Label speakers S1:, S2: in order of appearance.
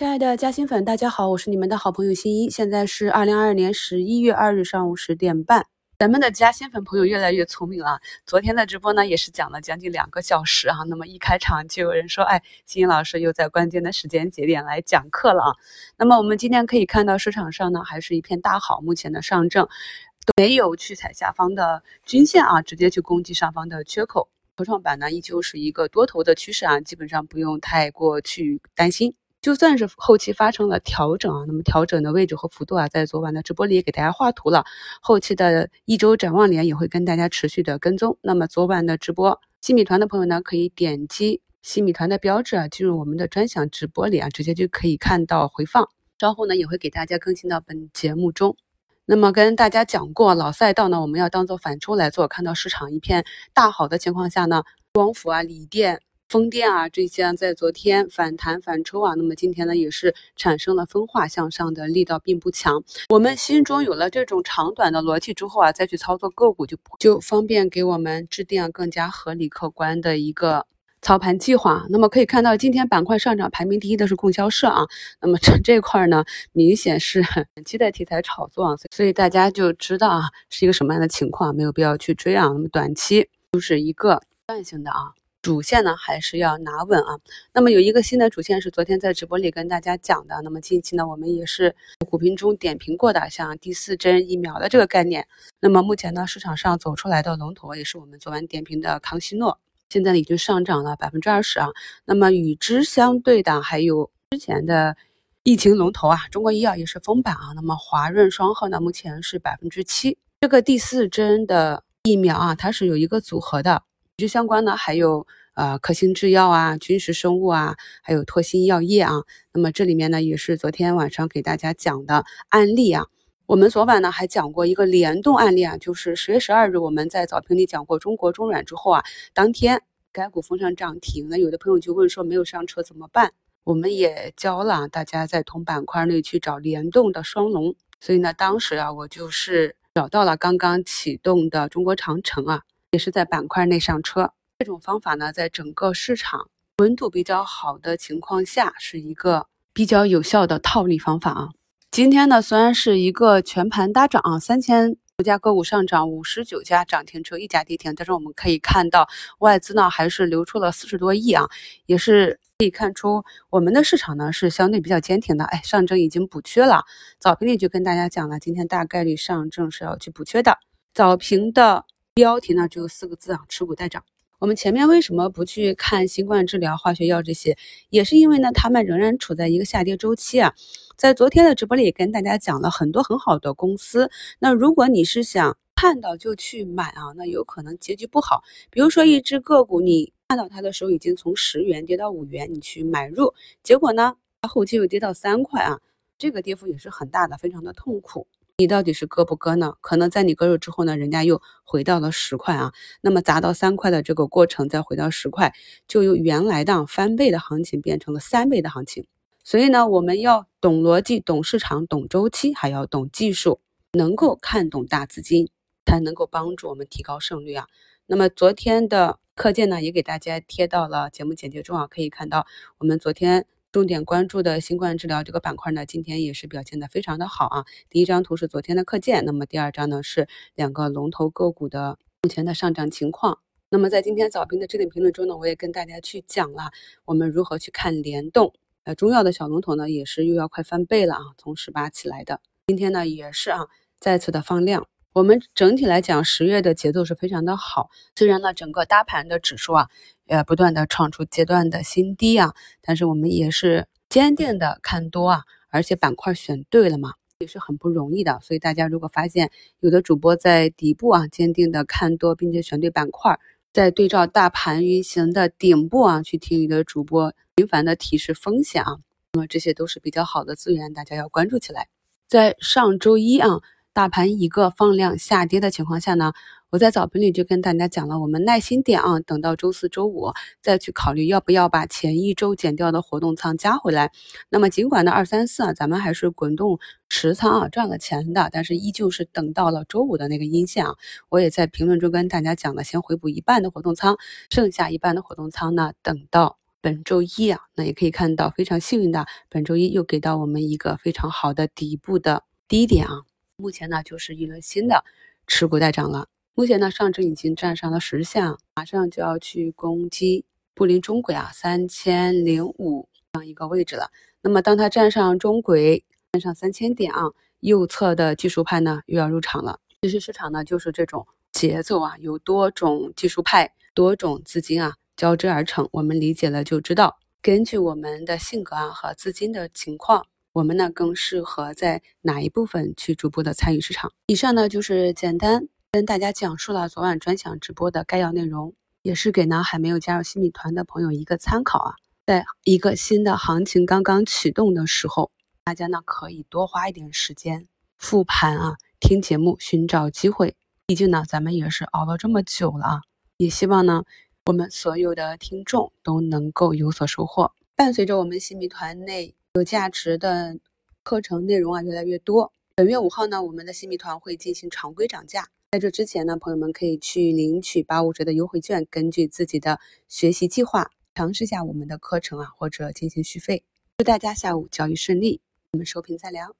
S1: 亲爱的嘉兴粉，大家好，我是你们的好朋友新一。现在是二零二二年十一月二日上午十点半。咱们的嘉兴粉朋友越来越聪明了。昨天的直播呢，也是讲了将近两个小时啊。那么一开场就有人说，哎，新一老师又在关键的时间节点来讲课了啊。那么我们今天可以看到市场上呢，还是一片大好。目前的上证没有去踩下方的均线啊，直接去攻击上方的缺口。科创板呢，依旧是一个多头的趋势啊，基本上不用太过去担心。就算是后期发生了调整啊，那么调整的位置和幅度啊，在昨晚的直播里也给大家画图了。后期的一周展望联也会跟大家持续的跟踪。那么昨晚的直播，新米团的朋友呢，可以点击新米团的标志啊，进入我们的专享直播里啊，直接就可以看到回放。稍后呢，也会给大家更新到本节目中。那么跟大家讲过，老赛道呢，我们要当做反抽来做。看到市场一片大好的情况下呢，光伏啊、锂电。风电啊，这些在昨天反弹反抽啊，那么今天呢也是产生了分化向上的力道并不强。我们心中有了这种长短的逻辑之后啊，再去操作个股就就方便给我们制定更加合理客观的一个操盘计划。那么可以看到，今天板块上涨排名第一的是供销社啊，那么这这块呢明显是短期的题材炒作啊，所以大家就知道啊是一个什么样的情况，没有必要去追啊。那么短期就是一个惯性的啊。主线呢还是要拿稳啊。那么有一个新的主线是昨天在直播里跟大家讲的。那么近期呢，我们也是股评中点评过的，像第四针疫苗的这个概念。那么目前呢，市场上走出来的龙头也是我们昨晚点评的康希诺，现在已经上涨了百分之二十啊。那么与之相对的还有之前的疫情龙头啊，中国医药也是封板啊。那么华润双鹤呢，目前是百分之七。这个第四针的疫苗啊，它是有一个组合的。与之相关的还有呃科兴制药啊、军事生物啊，还有拓新药业啊。那么这里面呢，也是昨天晚上给大家讲的案例啊。我们昨晚呢还讲过一个联动案例啊，就是十月十二日我们在早评里讲过中国中软之后啊，当天该股封上涨停。那有的朋友就问说没有上车怎么办？我们也教了大家在同板块内去找联动的双龙。所以呢，当时啊我就是找到了刚刚启动的中国长城啊。也是在板块内上车，这种方法呢，在整个市场温度比较好的情况下，是一个比较有效的套利方法啊。今天呢，虽然是一个全盘大涨啊，三千多家个股上涨，五十九家涨停，只有一家跌停，但是我们可以看到外资呢还是流出了四十多亿啊，也是可以看出我们的市场呢是相对比较坚挺的。哎，上证已经补缺了，早评里就跟大家讲了，今天大概率上证是要去补缺的。早评的。标题呢只有四个字啊，持股待涨。我们前面为什么不去看新冠治疗、化学药这些，也是因为呢，他们仍然处在一个下跌周期啊。在昨天的直播里跟大家讲了很多很好的公司，那如果你是想看到就去买啊，那有可能结局不好。比如说一只个股，你看到它的时候已经从十元跌到五元，你去买入，结果呢，它后期又跌到三块啊，这个跌幅也是很大的，非常的痛苦。你到底是割不割呢？可能在你割肉之后呢，人家又回到了十块啊。那么砸到三块的这个过程，再回到十块，就由原来的翻倍的行情变成了三倍的行情。所以呢，我们要懂逻辑、懂市场、懂周期，还要懂技术，能够看懂大资金，才能够帮助我们提高胜率啊。那么昨天的课件呢，也给大家贴到了节目简介中啊，可以看到我们昨天。重点关注的新冠治疗这个板块呢，今天也是表现的非常的好啊。第一张图是昨天的课件，那么第二张呢是两个龙头个股的目前的上涨情况。那么在今天早评的置顶评论中呢，我也跟大家去讲了我们如何去看联动。呃，中药的小龙头呢也是又要快翻倍了啊，从十八起来的，今天呢也是啊再次的放量。我们整体来讲，十月的节奏是非常的好。虽然呢，整个大盘的指数啊，呃，不断的创出阶段的新低啊，但是我们也是坚定的看多啊，而且板块选对了嘛，也是很不容易的。所以大家如果发现有的主播在底部啊，坚定的看多，并且选对板块，在对照大盘运行的顶部啊，去听你的主播频繁的提示风险啊，那么这些都是比较好的资源，大家要关注起来。在上周一啊。大盘一个放量下跌的情况下呢，我在早评里就跟大家讲了，我们耐心点啊，等到周四周五再去考虑要不要把前一周减掉的活动仓加回来。那么尽管呢二三四啊，咱们还是滚动持仓啊，赚了钱的，但是依旧是等到了周五的那个阴线啊。我也在评论中跟大家讲了，先回补一半的活动仓，剩下一半的活动仓呢，等到本周一啊，那也可以看到非常幸运的，本周一又给到我们一个非常好的底部的低点啊。目前呢，就是一轮新的持股待涨了。目前呢，上证已经站上了十日线，马上就要去攻击布林中轨啊三千零五这样一个位置了。那么当它站上中轨，站上三千点啊，右侧的技术派呢又要入场了。其实市场呢就是这种节奏啊，有多种技术派，多种资金啊交织而成。我们理解了就知道，根据我们的性格啊和资金的情况。我们呢更适合在哪一部分去逐步的参与市场？以上呢就是简单跟大家讲述了昨晚专享直播的概要内容，也是给呢还没有加入新米团的朋友一个参考啊。在一个新的行情刚刚启动的时候，大家呢可以多花一点时间复盘啊，听节目，寻找机会。毕竟呢咱们也是熬了这么久了啊，也希望呢我们所有的听众都能够有所收获。伴随着我们新米团内。有价值的课程内容啊越来越多。本月五号呢，我们的新米团会进行常规涨价。在这之前呢，朋友们可以去领取八五折的优惠券，根据自己的学习计划尝试下我们的课程啊，或者进行续费。祝大家下午交易顺利，我们收评再聊。